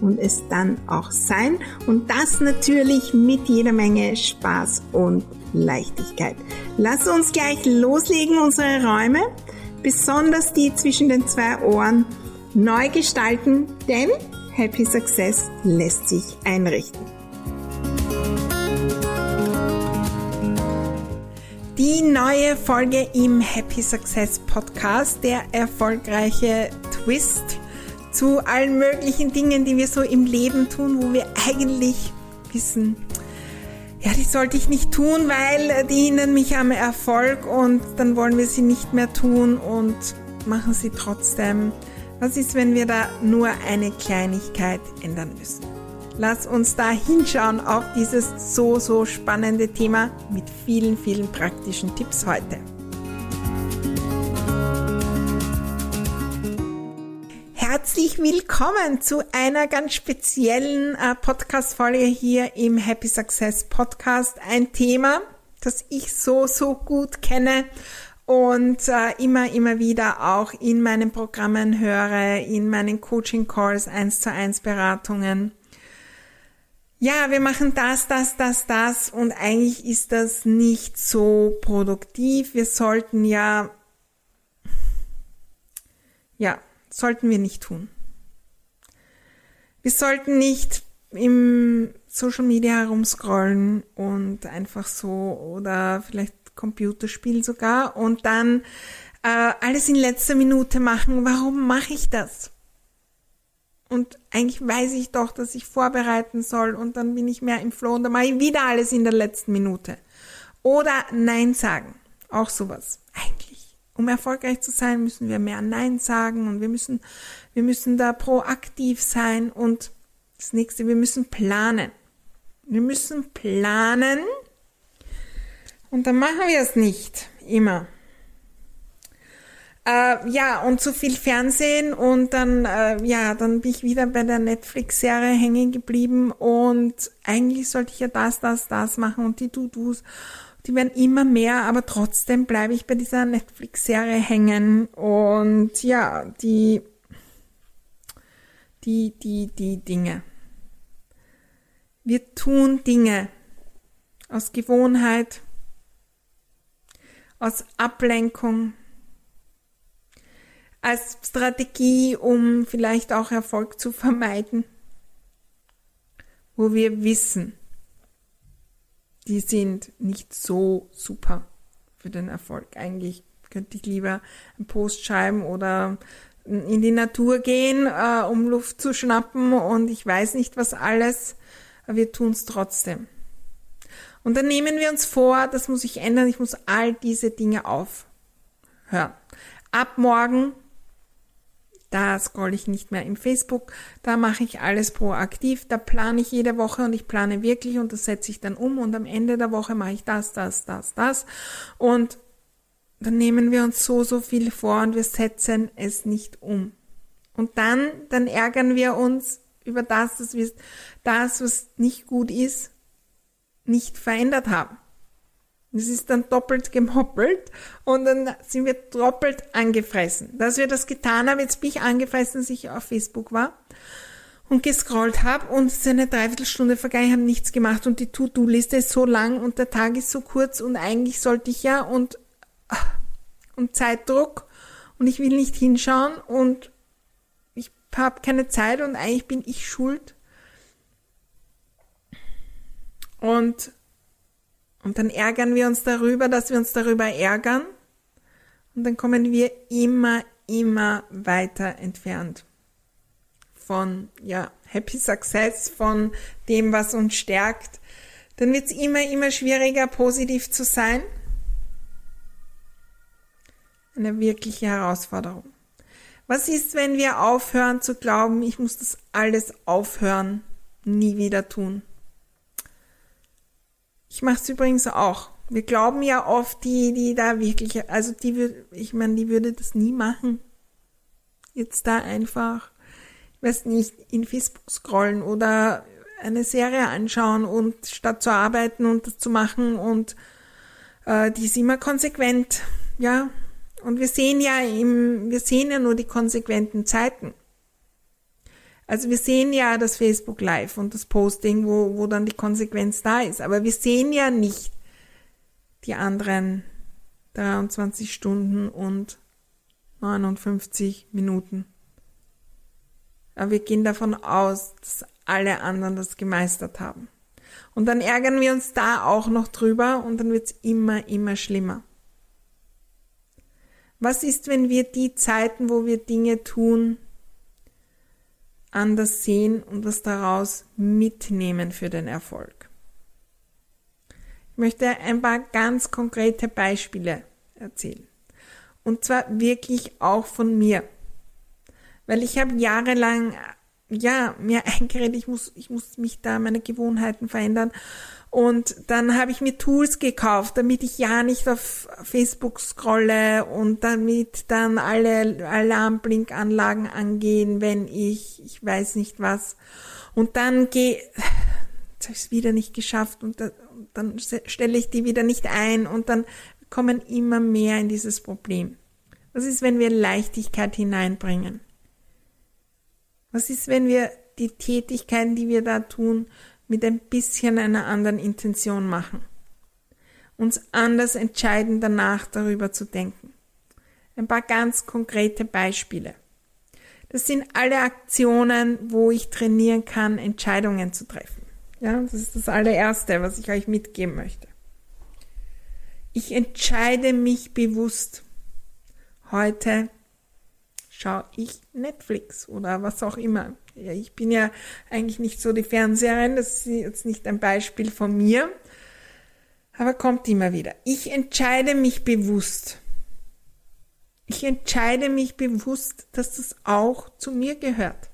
und es dann auch sein. Und das natürlich mit jeder Menge Spaß und Leichtigkeit. Lass uns gleich loslegen, unsere Räume, besonders die zwischen den zwei Ohren, neu gestalten, denn Happy Success lässt sich einrichten. Die neue Folge im Happy Success Podcast, der erfolgreiche Twist zu allen möglichen Dingen, die wir so im Leben tun, wo wir eigentlich wissen, ja, die sollte ich nicht tun, weil die hindern mich am Erfolg und dann wollen wir sie nicht mehr tun und machen sie trotzdem. Was ist, wenn wir da nur eine Kleinigkeit ändern müssen? Lass uns da hinschauen auf dieses so, so spannende Thema mit vielen, vielen praktischen Tipps heute. Herzlich willkommen zu einer ganz speziellen äh, Podcast-Folge hier im Happy Success Podcast. Ein Thema, das ich so, so gut kenne und äh, immer, immer wieder auch in meinen Programmen höre, in meinen Coaching-Calls, 1 zu 1 Beratungen. Ja, wir machen das, das, das, das und eigentlich ist das nicht so produktiv. Wir sollten ja, ja, sollten wir nicht tun. Wir sollten nicht im Social Media herumscrollen und einfach so oder vielleicht Computerspiel sogar und dann äh, alles in letzter Minute machen. Warum mache ich das? Und eigentlich weiß ich doch, dass ich vorbereiten soll und dann bin ich mehr im Flow und dann mache ich wieder alles in der letzten Minute. Oder Nein sagen. Auch sowas. Eigentlich um erfolgreich zu sein, müssen wir mehr Nein sagen und wir müssen, wir müssen da proaktiv sein und das nächste, wir müssen planen. Wir müssen planen und dann machen wir es nicht immer. Äh, ja, und zu viel Fernsehen und dann, äh, ja, dann bin ich wieder bei der Netflix-Serie hängen geblieben und eigentlich sollte ich ja das, das, das machen und die To-Dos die werden immer mehr, aber trotzdem bleibe ich bei dieser Netflix-Serie hängen. Und ja, die, die, die, die Dinge. Wir tun Dinge. Aus Gewohnheit, aus Ablenkung, als Strategie, um vielleicht auch Erfolg zu vermeiden, wo wir wissen, die sind nicht so super für den Erfolg. Eigentlich könnte ich lieber einen Post schreiben oder in die Natur gehen, äh, um Luft zu schnappen und ich weiß nicht was alles, aber wir tun es trotzdem. Und dann nehmen wir uns vor, das muss ich ändern, ich muss all diese Dinge aufhören. Ab morgen da scroll ich nicht mehr im Facebook, da mache ich alles proaktiv, da plane ich jede Woche und ich plane wirklich und das setze ich dann um und am Ende der Woche mache ich das, das, das, das und dann nehmen wir uns so, so viel vor und wir setzen es nicht um. Und dann, dann ärgern wir uns über das, dass wir das, was nicht gut ist, nicht verändert haben. Das ist dann doppelt gemoppelt und dann sind wir doppelt angefressen. Dass wir das getan haben, jetzt bin ich angefressen, dass ich auf Facebook war und gescrollt habe und es ist eine Dreiviertelstunde vergangen, ich habe nichts gemacht und die To-Do-Liste ist so lang und der Tag ist so kurz und eigentlich sollte ich ja und, und Zeitdruck und ich will nicht hinschauen und ich habe keine Zeit und eigentlich bin ich schuld. Und und dann ärgern wir uns darüber, dass wir uns darüber ärgern. Und dann kommen wir immer, immer weiter entfernt von, ja, Happy Success, von dem, was uns stärkt. Dann wird es immer, immer schwieriger, positiv zu sein. Eine wirkliche Herausforderung. Was ist, wenn wir aufhören zu glauben, ich muss das alles aufhören, nie wieder tun? Ich mache es übrigens auch. Wir glauben ja oft, die, die da wirklich, also die ich meine, die würde das nie machen. Jetzt da einfach, ich weiß nicht, in Facebook scrollen oder eine Serie anschauen und statt zu arbeiten und das zu machen und äh, die ist immer konsequent, ja. Und wir sehen ja im, wir sehen ja nur die konsequenten Zeiten. Also wir sehen ja das Facebook Live und das Posting, wo, wo dann die Konsequenz da ist. Aber wir sehen ja nicht die anderen 23 Stunden und 59 Minuten. Aber wir gehen davon aus, dass alle anderen das gemeistert haben. Und dann ärgern wir uns da auch noch drüber und dann wird's immer, immer schlimmer. Was ist, wenn wir die Zeiten, wo wir Dinge tun, anders sehen und was daraus mitnehmen für den Erfolg. Ich möchte ein paar ganz konkrete Beispiele erzählen. Und zwar wirklich auch von mir. Weil ich habe jahrelang, ja, mir eingeredet, ich muss, ich muss mich da meine Gewohnheiten verändern. Und dann habe ich mir Tools gekauft, damit ich ja nicht auf Facebook scrolle und damit dann alle Alarmblinkanlagen angehen, wenn ich, ich weiß nicht was. Und dann gehe, jetzt habe ich es wieder nicht geschafft und, da, und dann stelle ich die wieder nicht ein und dann kommen immer mehr in dieses Problem. Was ist, wenn wir Leichtigkeit hineinbringen? Was ist, wenn wir die Tätigkeiten, die wir da tun, mit ein bisschen einer anderen Intention machen. Uns anders entscheiden, danach darüber zu denken. Ein paar ganz konkrete Beispiele. Das sind alle Aktionen, wo ich trainieren kann, Entscheidungen zu treffen. Ja, das ist das allererste, was ich euch mitgeben möchte. Ich entscheide mich bewusst. Heute schaue ich Netflix oder was auch immer. Ja, ich bin ja eigentlich nicht so die Fernseherin, das ist jetzt nicht ein Beispiel von mir, aber kommt immer wieder. Ich entscheide mich bewusst. Ich entscheide mich bewusst, dass das auch zu mir gehört.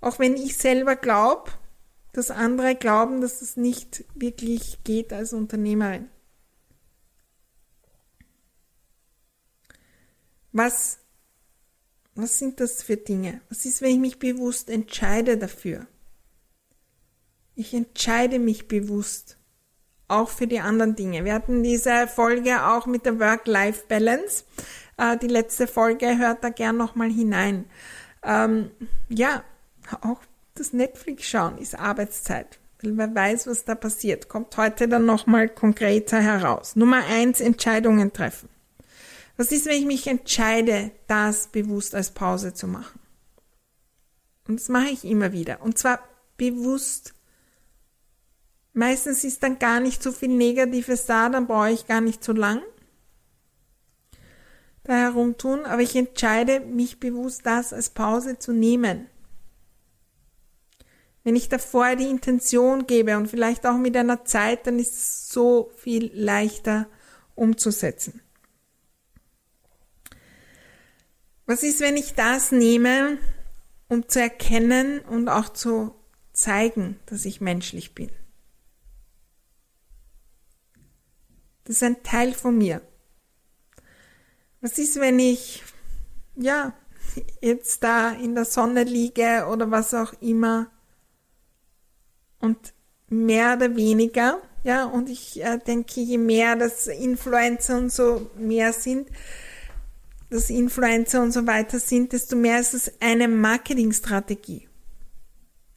Auch wenn ich selber glaube, dass andere glauben, dass es nicht wirklich geht als Unternehmerin. Was was sind das für Dinge? Was ist, wenn ich mich bewusst entscheide dafür? Ich entscheide mich bewusst, auch für die anderen Dinge. Wir hatten diese Folge auch mit der Work-Life-Balance. Äh, die letzte Folge hört da gern nochmal hinein. Ähm, ja, auch das Netflix schauen ist Arbeitszeit. Weil wer weiß, was da passiert. Kommt heute dann nochmal konkreter heraus. Nummer eins, Entscheidungen treffen. Was ist, wenn ich mich entscheide, das bewusst als Pause zu machen? Und das mache ich immer wieder. Und zwar bewusst. Meistens ist dann gar nicht so viel Negatives da, dann brauche ich gar nicht so lang da herumtun, aber ich entscheide mich bewusst, das als Pause zu nehmen. Wenn ich davor die Intention gebe und vielleicht auch mit einer Zeit, dann ist es so viel leichter umzusetzen. Was ist, wenn ich das nehme, um zu erkennen und auch zu zeigen, dass ich menschlich bin? Das ist ein Teil von mir. Was ist, wenn ich, ja, jetzt da in der Sonne liege oder was auch immer und mehr oder weniger, ja, und ich äh, denke, je mehr das Influencer und so mehr sind, dass Influencer und so weiter sind, desto mehr ist es eine Marketingstrategie.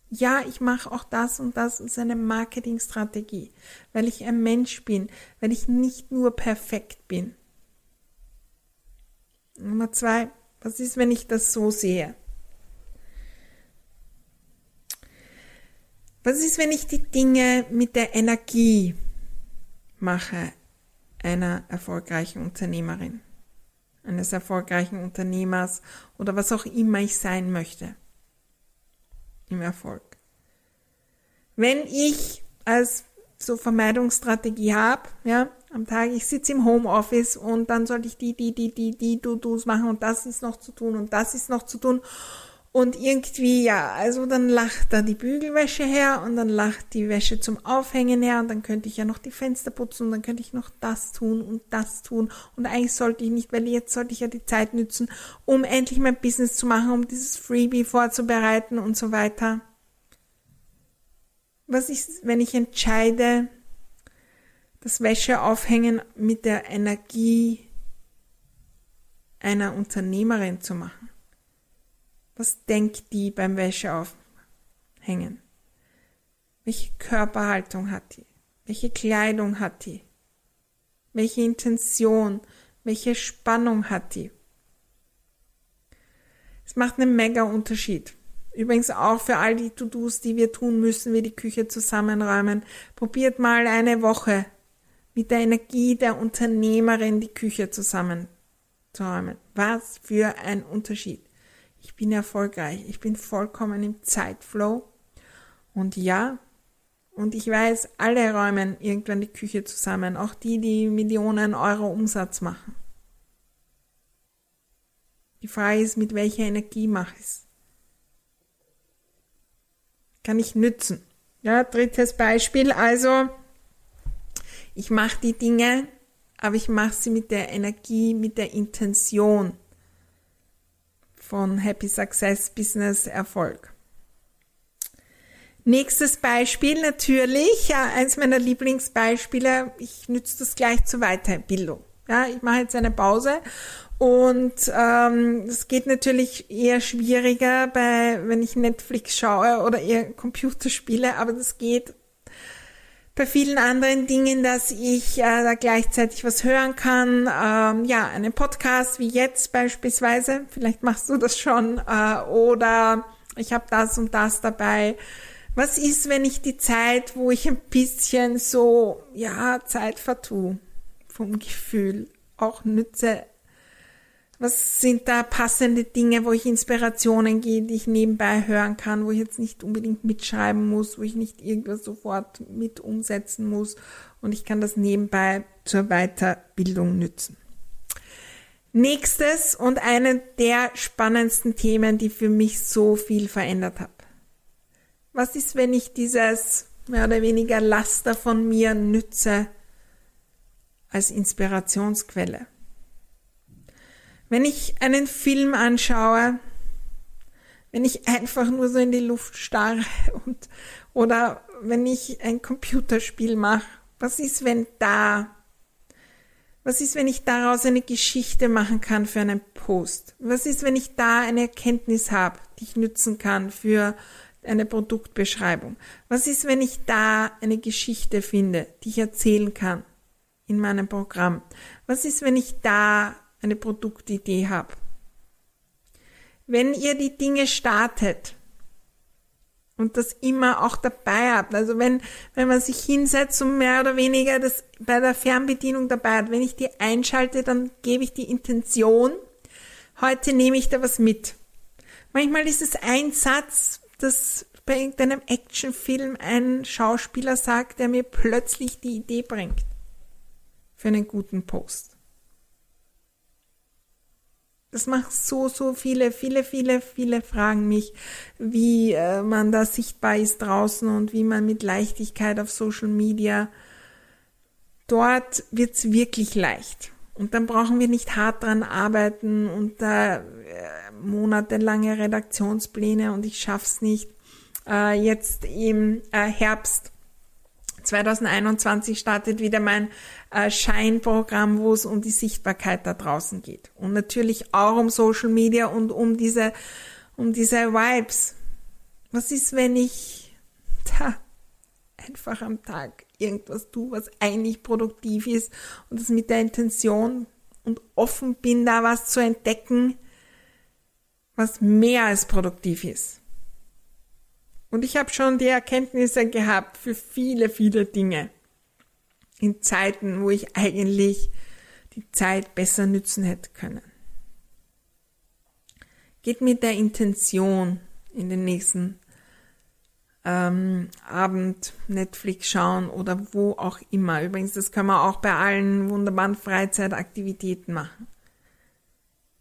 Ja, ich mache auch das und das ist eine Marketingstrategie, weil ich ein Mensch bin, weil ich nicht nur perfekt bin. Nummer zwei, was ist, wenn ich das so sehe? Was ist, wenn ich die Dinge mit der Energie mache einer erfolgreichen Unternehmerin? Eines erfolgreichen Unternehmers oder was auch immer ich sein möchte im Erfolg. Wenn ich als so Vermeidungsstrategie habe, ja, am Tag, ich sitze im Homeoffice und dann sollte ich die, die, die, die, die, du, du's machen und das ist noch zu tun und das ist noch zu tun Und irgendwie, ja, also dann lacht da die Bügelwäsche her und dann lacht die Wäsche zum Aufhängen her und dann könnte ich ja noch die Fenster putzen und dann könnte ich noch das tun und das tun und eigentlich sollte ich nicht, weil jetzt sollte ich ja die Zeit nützen, um endlich mein Business zu machen, um dieses Freebie vorzubereiten und so weiter. Was ist, wenn ich entscheide, das Wäscheaufhängen mit der Energie einer Unternehmerin zu machen? Was denkt die beim Wäscheaufhängen? Welche Körperhaltung hat die? Welche Kleidung hat die? Welche Intention, welche Spannung hat die? Es macht einen mega Unterschied. Übrigens auch für all die To-Dos, die wir tun müssen, wie die Küche zusammenräumen. Probiert mal eine Woche mit der Energie der Unternehmerin die Küche zusammenzuräumen. Was für ein Unterschied ich bin erfolgreich, ich bin vollkommen im Zeitflow. Und ja, und ich weiß, alle räumen irgendwann die Küche zusammen, auch die, die Millionen Euro Umsatz machen. Die Frage ist, mit welcher Energie mache ich es? Kann ich nützen? Ja, drittes Beispiel, also ich mache die Dinge, aber ich mache sie mit der Energie, mit der Intention von Happy Success Business Erfolg. Nächstes Beispiel natürlich, ja, eins meiner Lieblingsbeispiele, ich nütze das gleich zur Weiterbildung. Ja, ich mache jetzt eine Pause und ähm, es geht natürlich eher schwieriger bei, wenn ich Netflix schaue oder eher Computerspiele, aber das geht bei vielen anderen Dingen, dass ich äh, da gleichzeitig was hören kann. Ähm, ja, einen Podcast wie jetzt beispielsweise. Vielleicht machst du das schon. Äh, oder ich habe das und das dabei. Was ist, wenn ich die Zeit, wo ich ein bisschen so, ja, Zeit vertue, vom Gefühl auch nütze, was sind da passende Dinge, wo ich Inspirationen gehe, die ich nebenbei hören kann, wo ich jetzt nicht unbedingt mitschreiben muss, wo ich nicht irgendwas sofort mit umsetzen muss und ich kann das nebenbei zur Weiterbildung nützen. Nächstes und eine der spannendsten Themen, die für mich so viel verändert hat. Was ist, wenn ich dieses mehr oder weniger Laster von mir nütze als Inspirationsquelle? Wenn ich einen Film anschaue, wenn ich einfach nur so in die Luft starre und, oder wenn ich ein Computerspiel mache, was ist, wenn da, was ist, wenn ich daraus eine Geschichte machen kann für einen Post? Was ist, wenn ich da eine Erkenntnis habe, die ich nützen kann für eine Produktbeschreibung? Was ist, wenn ich da eine Geschichte finde, die ich erzählen kann in meinem Programm? Was ist, wenn ich da eine Produktidee habe. Wenn ihr die Dinge startet und das immer auch dabei habt, also wenn, wenn man sich hinsetzt und mehr oder weniger das bei der Fernbedienung dabei hat, wenn ich die einschalte, dann gebe ich die Intention, heute nehme ich da was mit. Manchmal ist es ein Satz, das bei irgendeinem Actionfilm ein Schauspieler sagt, der mir plötzlich die Idee bringt für einen guten Post. Das macht so, so viele, viele, viele, viele fragen mich, wie äh, man da sichtbar ist draußen und wie man mit Leichtigkeit auf Social Media. Dort wird's wirklich leicht. Und dann brauchen wir nicht hart dran arbeiten und da äh, monatelange Redaktionspläne und ich schaff's nicht. Äh, jetzt im äh, Herbst 2021 startet wieder mein äh, Scheinprogramm, wo es um die Sichtbarkeit da draußen geht. Und natürlich auch um Social Media und um diese, um diese Vibes. Was ist, wenn ich da einfach am Tag irgendwas tue, was eigentlich produktiv ist und das mit der Intention und offen bin, da was zu entdecken, was mehr als produktiv ist. Und ich habe schon die Erkenntnisse gehabt für viele, viele Dinge. In Zeiten, wo ich eigentlich die Zeit besser nützen hätte können. Geht mit der Intention in den nächsten ähm, Abend Netflix schauen oder wo auch immer. Übrigens, das kann man auch bei allen wunderbaren Freizeitaktivitäten machen.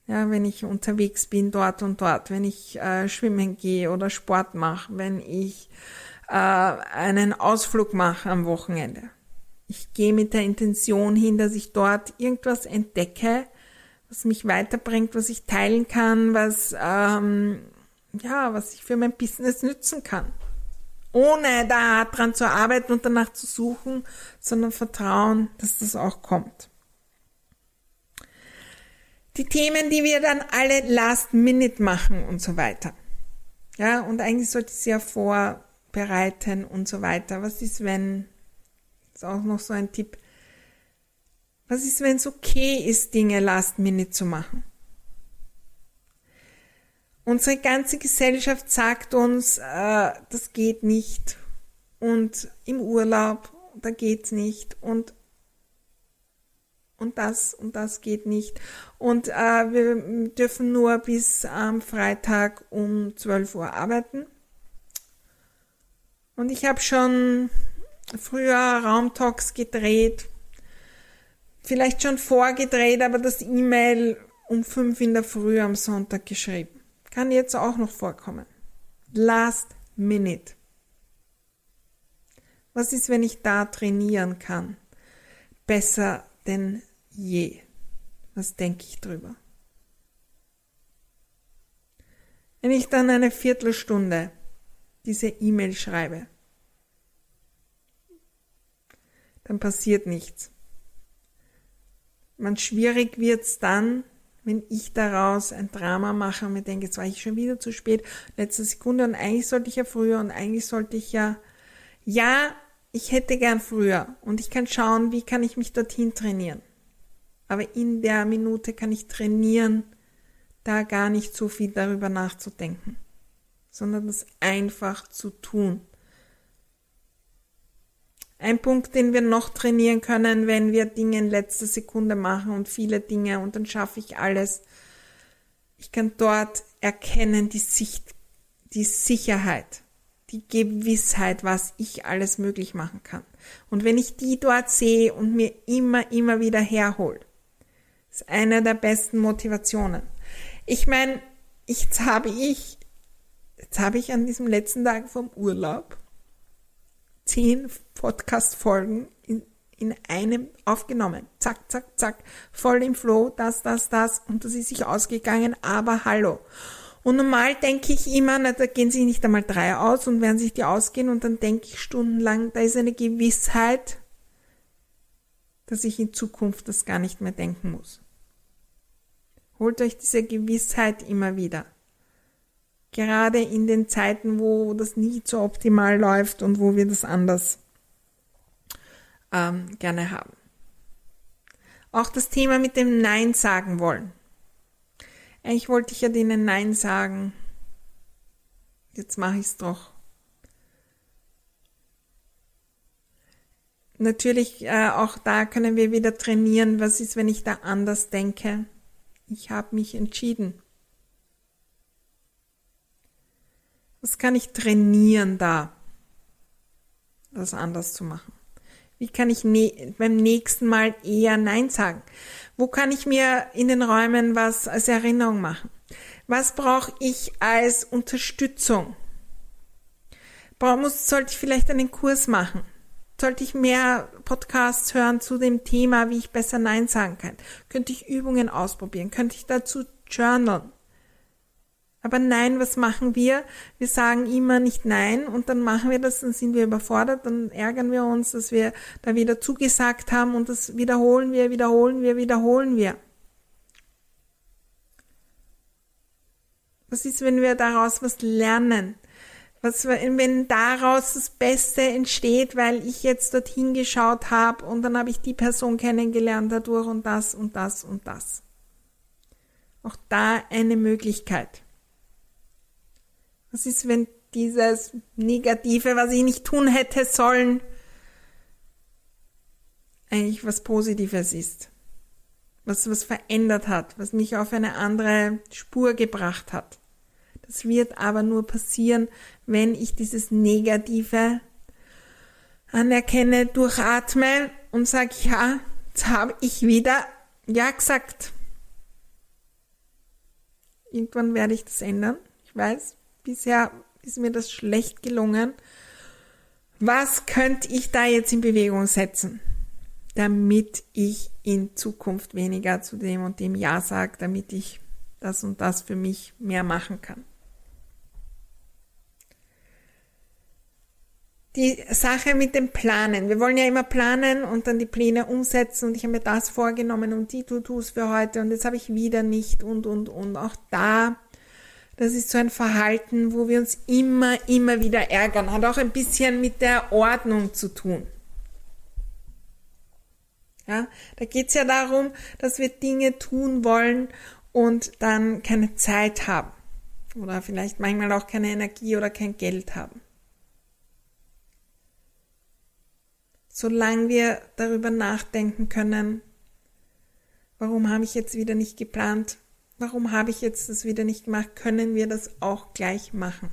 Ja, wenn ich unterwegs bin, dort und dort, wenn ich äh, schwimmen gehe oder Sport mache, wenn ich äh, einen Ausflug mache am Wochenende. Ich gehe mit der Intention hin, dass ich dort irgendwas entdecke, was mich weiterbringt, was ich teilen kann, was ähm, ja, was ich für mein Business nützen kann. Ohne da dran zu arbeiten und danach zu suchen, sondern vertrauen, dass das auch kommt. Die Themen, die wir dann alle last minute machen und so weiter. Ja, und eigentlich sollte ich sie ja vorbereiten und so weiter. Was ist, wenn, ist auch noch so ein Tipp, was ist, wenn es okay ist, Dinge last minute zu machen? Unsere ganze Gesellschaft sagt uns, äh, das geht nicht. Und im Urlaub, da geht's nicht. Und und das und das geht nicht. Und äh, wir dürfen nur bis am Freitag um 12 Uhr arbeiten. Und ich habe schon früher Raumtalks gedreht, vielleicht schon vorgedreht, aber das E-Mail um 5 in der Früh am Sonntag geschrieben. Kann jetzt auch noch vorkommen. Last minute. Was ist, wenn ich da trainieren kann? Besser denn je. Was denke ich drüber? Wenn ich dann eine Viertelstunde diese E-Mail schreibe, dann passiert nichts. Man schwierig wird's dann, wenn ich daraus ein Drama mache und mir denke, jetzt war ich schon wieder zu spät, letzte Sekunde und eigentlich sollte ich ja früher und eigentlich sollte ich ja, ja, ich hätte gern früher und ich kann schauen, wie kann ich mich dorthin trainieren. Aber in der Minute kann ich trainieren, da gar nicht so viel darüber nachzudenken, sondern das einfach zu tun. Ein Punkt, den wir noch trainieren können, wenn wir Dinge in letzter Sekunde machen und viele Dinge und dann schaffe ich alles. Ich kann dort erkennen die Sicht, die Sicherheit, die Gewissheit, was ich alles möglich machen kann. Und wenn ich die dort sehe und mir immer, immer wieder herhole, ist eine der besten Motivationen. Ich meine, jetzt habe ich, jetzt habe ich an diesem letzten Tag vom Urlaub zehn Podcast-Folgen in, in einem aufgenommen. Zack, zack, zack. Voll im Flow, das, das, das. Und das ist sich ausgegangen, aber hallo. Und normal denke ich immer, na, da gehen sich nicht einmal drei aus und werden sich die ausgehen und dann denke ich stundenlang, da ist eine Gewissheit, dass ich in Zukunft das gar nicht mehr denken muss. Holt euch diese Gewissheit immer wieder gerade in den Zeiten, wo das nicht so optimal läuft und wo wir das anders ähm, gerne haben. Auch das Thema mit dem Nein sagen wollen. Eigentlich wollte ich ja denen Nein sagen. Jetzt mache ich es doch. Natürlich, äh, auch da können wir wieder trainieren. Was ist, wenn ich da anders denke? Ich habe mich entschieden. Was kann ich trainieren da, das anders zu machen? Wie kann ich beim nächsten Mal eher Nein sagen? Wo kann ich mir in den Räumen was als Erinnerung machen? Was brauche ich als Unterstützung? Muss, sollte ich vielleicht einen Kurs machen? Sollte ich mehr Podcasts hören zu dem Thema, wie ich besser Nein sagen kann? Könnte ich Übungen ausprobieren? Könnte ich dazu journalen? Aber nein, was machen wir? Wir sagen immer nicht nein und dann machen wir das, dann sind wir überfordert, dann ärgern wir uns, dass wir da wieder zugesagt haben und das wiederholen wir, wiederholen wir, wiederholen wir. Was ist, wenn wir daraus was lernen? Was, wenn daraus das Beste entsteht, weil ich jetzt dorthin geschaut habe und dann habe ich die Person kennengelernt dadurch und das und das und das. Auch da eine Möglichkeit. Was ist, wenn dieses Negative, was ich nicht tun hätte sollen, eigentlich was Positives ist? Was was verändert hat, was mich auf eine andere Spur gebracht hat. Das wird aber nur passieren, wenn ich dieses Negative anerkenne, durchatme und sage, ja, jetzt habe ich wieder Ja gesagt. Irgendwann werde ich das ändern. Ich weiß, bisher ist mir das schlecht gelungen. Was könnte ich da jetzt in Bewegung setzen, damit ich in Zukunft weniger zu dem und dem Ja sage, damit ich das und das für mich mehr machen kann? die Sache mit dem Planen. Wir wollen ja immer planen und dann die Pläne umsetzen und ich habe mir das vorgenommen und die To-Dos für heute und jetzt habe ich wieder nicht und und und. Auch da, das ist so ein Verhalten, wo wir uns immer, immer wieder ärgern. Hat auch ein bisschen mit der Ordnung zu tun. Ja, da geht's ja darum, dass wir Dinge tun wollen und dann keine Zeit haben. Oder vielleicht manchmal auch keine Energie oder kein Geld haben. solange wir darüber nachdenken können, warum habe ich jetzt wieder nicht geplant, warum habe ich jetzt das wieder nicht gemacht, können wir das auch gleich machen.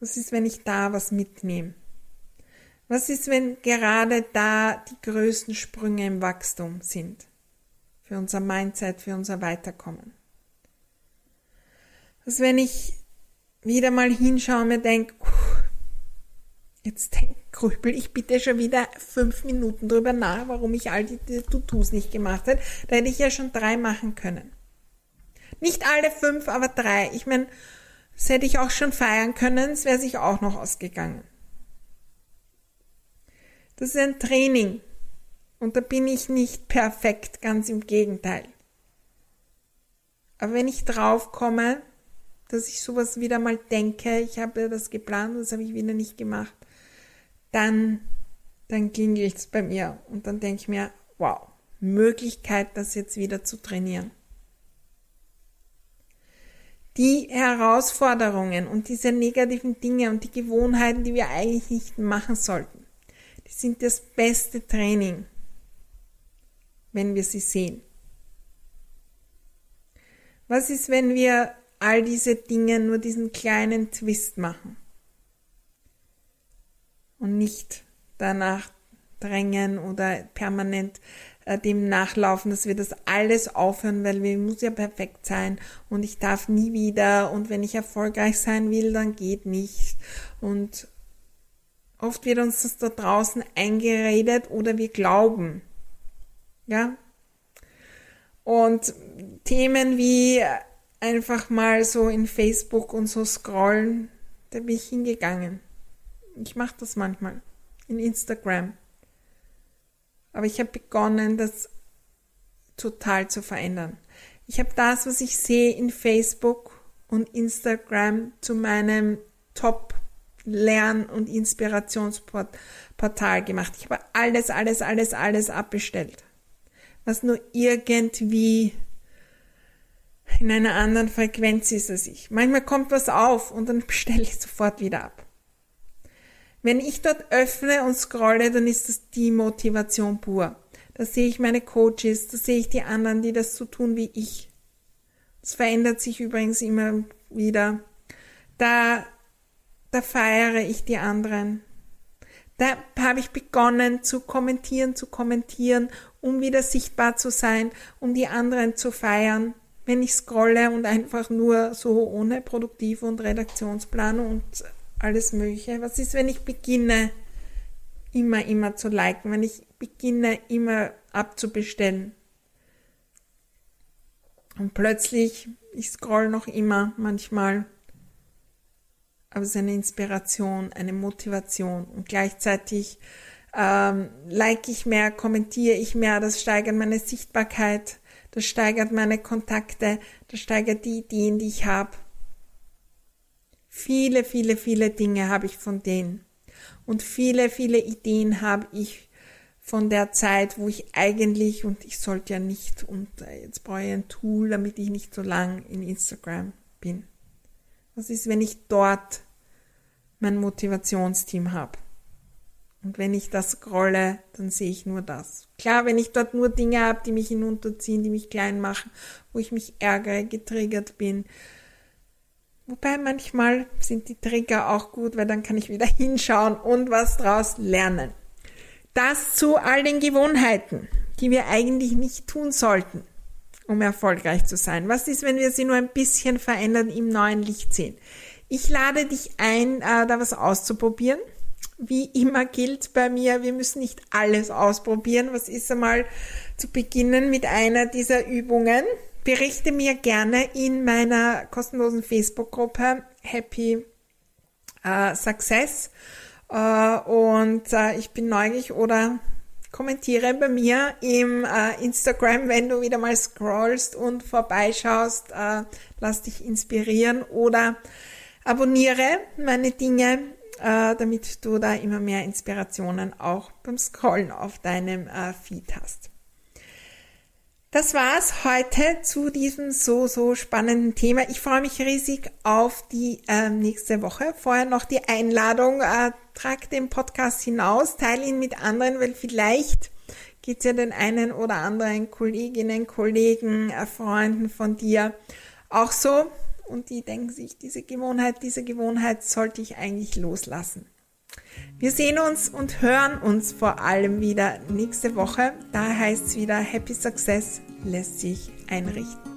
Was ist, wenn ich da was mitnehme? Was ist, wenn gerade da die größten Sprünge im Wachstum sind? Für unser Mindset, für unser Weiterkommen. Was, wenn ich wieder mal hinschaue und mir denke, Jetzt grübel ich bitte schon wieder fünf Minuten drüber nach, warum ich all die Tutus nicht gemacht habe. Da hätte ich ja schon drei machen können. Nicht alle fünf, aber drei. Ich meine, das hätte ich auch schon feiern können, es wäre sich auch noch ausgegangen. Das ist ein Training. Und da bin ich nicht perfekt, ganz im Gegenteil. Aber wenn ich drauf komme, dass ich sowas wieder mal denke, ich habe das geplant, das habe ich wieder nicht gemacht, dann, dann klingelt's bei mir und dann denke ich mir, wow, Möglichkeit, das jetzt wieder zu trainieren. Die Herausforderungen und diese negativen Dinge und die Gewohnheiten, die wir eigentlich nicht machen sollten, die sind das beste Training, wenn wir sie sehen. Was ist, wenn wir all diese Dinge nur diesen kleinen Twist machen? Und nicht danach drängen oder permanent äh, dem nachlaufen, dass wir das alles aufhören, weil wir muss ja perfekt sein und ich darf nie wieder und wenn ich erfolgreich sein will, dann geht nicht. Und oft wird uns das da draußen eingeredet oder wir glauben, ja? Und Themen wie einfach mal so in Facebook und so scrollen, da bin ich hingegangen ich mache das manchmal in Instagram. Aber ich habe begonnen, das total zu verändern. Ich habe das, was ich sehe in Facebook und Instagram zu meinem Top Lern- und Inspirationsportal gemacht. Ich habe alles, alles, alles, alles abbestellt. Was nur irgendwie in einer anderen Frequenz ist als ich. Manchmal kommt was auf und dann bestelle ich sofort wieder ab. Wenn ich dort öffne und scrolle, dann ist das die Motivation pur. Da sehe ich meine Coaches, da sehe ich die anderen, die das so tun wie ich. Das verändert sich übrigens immer wieder. Da, da feiere ich die anderen. Da habe ich begonnen zu kommentieren, zu kommentieren, um wieder sichtbar zu sein, um die anderen zu feiern. Wenn ich scrolle und einfach nur so ohne Produktiv und Redaktionsplanung und alles Mögliche. Was ist, wenn ich beginne, immer, immer zu liken, wenn ich beginne, immer abzubestellen? Und plötzlich, ich scroll noch immer manchmal, aber es ist eine Inspiration, eine Motivation und gleichzeitig ähm, like ich mehr, kommentiere ich mehr, das steigert meine Sichtbarkeit, das steigert meine Kontakte, das steigert die Ideen, die ich habe. Viele, viele, viele Dinge habe ich von denen. Und viele, viele Ideen habe ich von der Zeit, wo ich eigentlich, und ich sollte ja nicht, und äh, jetzt brauche ich ein Tool, damit ich nicht so lang in Instagram bin. Was ist, wenn ich dort mein Motivationsteam habe? Und wenn ich das scrolle, dann sehe ich nur das. Klar, wenn ich dort nur Dinge habe, die mich hinunterziehen, die mich klein machen, wo ich mich ärgere, getriggert bin, Wobei manchmal sind die Trigger auch gut, weil dann kann ich wieder hinschauen und was draus lernen. Das zu all den Gewohnheiten. die wir eigentlich nicht tun sollten, um erfolgreich zu sein? Was ist, wenn wir sie nur ein bisschen verändern, im neuen Licht sehen? Ich lade dich ein, äh, da was auszuprobieren. Wie immer gilt bei mir, wir müssen nicht alles ausprobieren. Was ist einmal zu beginnen mit einer dieser Übungen? Berichte mir gerne in meiner kostenlosen Facebook-Gruppe Happy äh, Success. Äh, und äh, ich bin neugierig oder kommentiere bei mir im äh, Instagram, wenn du wieder mal scrollst und vorbeischaust, äh, lass dich inspirieren oder abonniere meine Dinge, äh, damit du da immer mehr Inspirationen auch beim Scrollen auf deinem Feed hast. Das war's heute zu diesem so, so spannenden Thema. Ich freue mich riesig auf die äh, nächste Woche. Vorher noch die Einladung, äh, trag den Podcast hinaus, teile ihn mit anderen, weil vielleicht geht's ja den einen oder anderen Kolleginnen, Kollegen, äh, Freunden von dir auch so. Und die denken sich, diese Gewohnheit, diese Gewohnheit sollte ich eigentlich loslassen. Wir sehen uns und hören uns vor allem wieder nächste Woche. Da heißt es wieder Happy Success lässt sich einrichten.